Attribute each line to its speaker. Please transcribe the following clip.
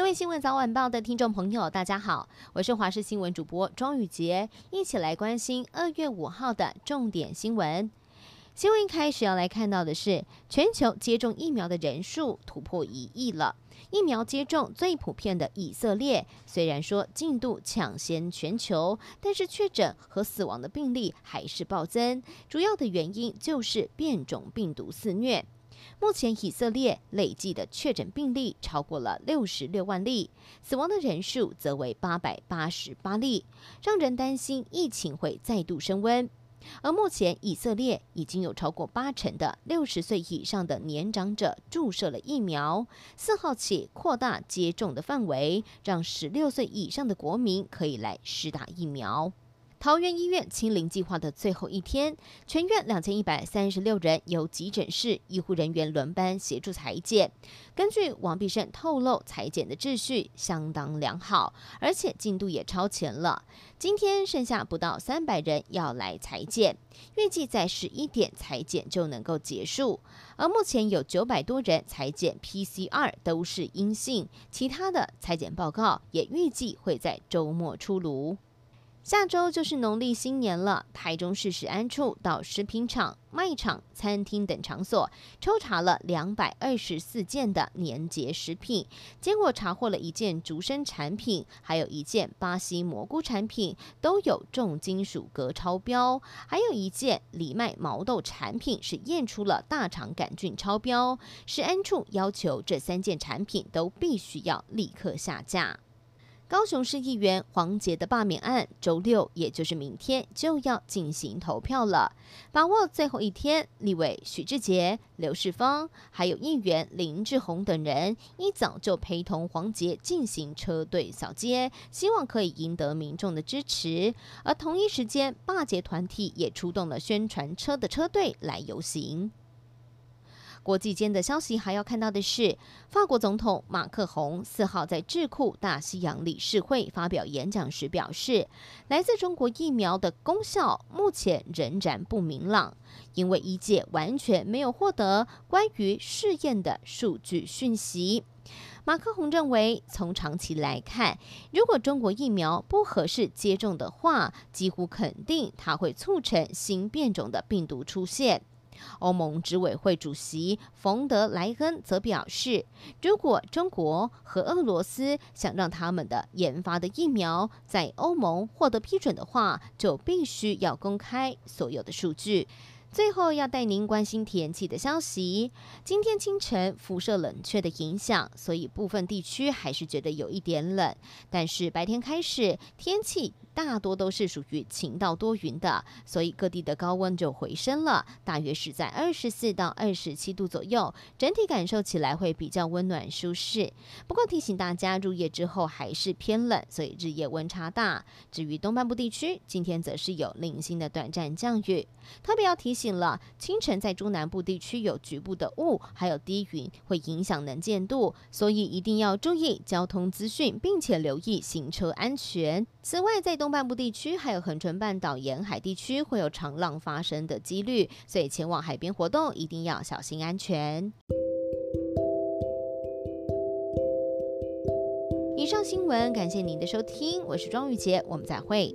Speaker 1: 各位新闻早晚报的听众朋友，大家好，我是华视新闻主播庄宇杰，一起来关心二月五号的重点新闻。新闻一开始要来看到的是，全球接种疫苗的人数突破一亿了。疫苗接种最普遍的以色列，虽然说进度抢先全球，但是确诊和死亡的病例还是暴增，主要的原因就是变种病毒肆虐。目前以色列累计的确诊病例超过了六十六万例，死亡的人数则为八百八十八例，让人担心疫情会再度升温。而目前以色列已经有超过八成的六十岁以上的年长者注射了疫苗，四号起扩大接种的范围，让十六岁以上的国民可以来施打疫苗。桃园医院清零计划的最后一天，全院两千一百三十六人由急诊室医护人员轮班协助裁剪。根据王必胜透露，裁剪的秩序相当良好，而且进度也超前了。今天剩下不到三百人要来裁剪，预计在十一点裁剪就能够结束。而目前有九百多人裁剪 PCR 都是阴性，其他的裁剪报告也预计会在周末出炉。下周就是农历新年了，台中市食安处到食品厂、卖场、餐厅等场所抽查了两百二十四件的年节食品，结果查获了一件竹笙产品，还有一件巴西蘑菇产品都有重金属镉超标，还有一件藜麦毛豆产品是验出了大肠杆菌超标。食安处要求这三件产品都必须要立刻下架。高雄市议员黄杰的罢免案，周六也就是明天就要进行投票了。把握最后一天，立委许志杰、刘世芳，还有议员林志宏等人，一早就陪同黄杰进行车队扫街，希望可以赢得民众的支持。而同一时间，罢捷团体也出动了宣传车的车队来游行。国际间的消息还要看到的是，法国总统马克宏四号在智库大西洋理事会发表演讲时表示，来自中国疫苗的功效目前仍然不明朗，因为医界完全没有获得关于试验的数据讯息。马克宏认为，从长期来看，如果中国疫苗不合适接种的话，几乎肯定它会促成新变种的病毒出现。欧盟执委会主席冯德莱恩则表示，如果中国和俄罗斯想让他们的研发的疫苗在欧盟获得批准的话，就必须要公开所有的数据。最后要带您关心天气的消息。今天清晨辐射冷却的影响，所以部分地区还是觉得有一点冷。但是白天开始天气大多都是属于晴到多云的，所以各地的高温就回升了，大约是在二十四到二十七度左右，整体感受起来会比较温暖舒适。不过提醒大家，入夜之后还是偏冷，所以日夜温差大。至于东半部地区，今天则是有零星的短暂降雨，特别要提醒。了，清晨在中南部地区有局部的雾，还有低云，会影响能见度，所以一定要注意交通资讯，并且留意行车安全。此外，在东半部地区还有横春半岛沿海地区会有长浪发生的几率，所以前往海边活动一定要小心安全。以上新闻，感谢您的收听，我是庄玉洁，我们再会。